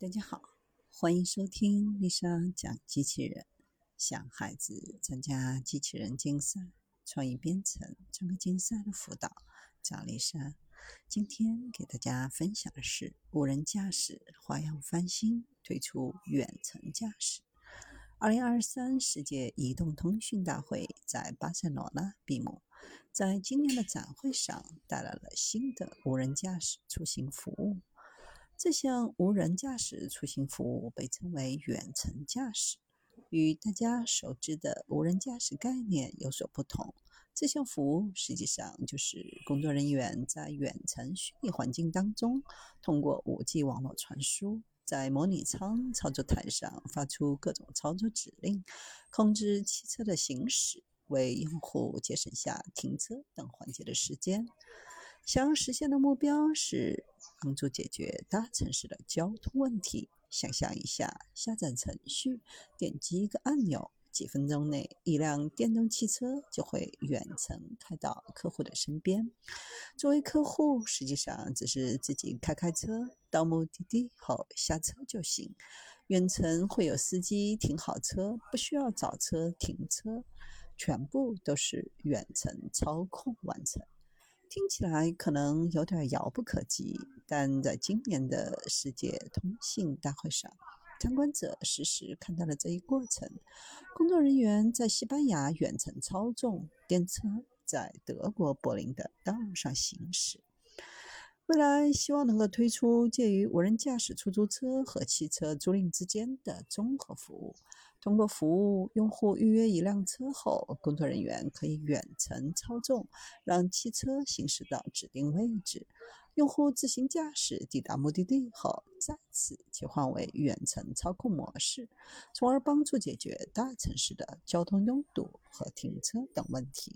大家好，欢迎收听丽莎讲机器人。想孩子参加机器人竞赛、创意编程、创客竞赛的辅导，找丽莎。今天给大家分享的是无人驾驶花样翻新，推出远程驾驶。二零二三世界移动通讯大会在巴塞罗那闭幕，在今年的展会上带来了新的无人驾驶出行服务。这项无人驾驶出行服务被称为远程驾驶，与大家熟知的无人驾驶概念有所不同。这项服务实际上就是工作人员在远程虚拟环境当中，通过 5G 网络传输，在模拟舱操作台上发出各种操作指令，控制汽车的行驶，为用户节省下停车等环节的时间。想要实现的目标是帮助解决大城市的交通问题。想象一下，下载程序，点击一个按钮，几分钟内，一辆电动汽车就会远程开到客户的身边。作为客户，实际上只是自己开开车到目的地后下车就行。远程会有司机停好车，不需要找车停车，全部都是远程操控完成。听起来可能有点遥不可及，但在今年的世界通信大会上，参观者实时看到了这一过程。工作人员在西班牙远程操纵电车在德国柏林的道路上行驶。未来希望能够推出介于无人驾驶出租车和汽车租赁之间的综合服务。通过服务，用户预约一辆车后，工作人员可以远程操纵，让汽车行驶到指定位置。用户自行驾驶抵达目的地后，再次切换为远程操控模式，从而帮助解决大城市的交通拥堵和停车等问题。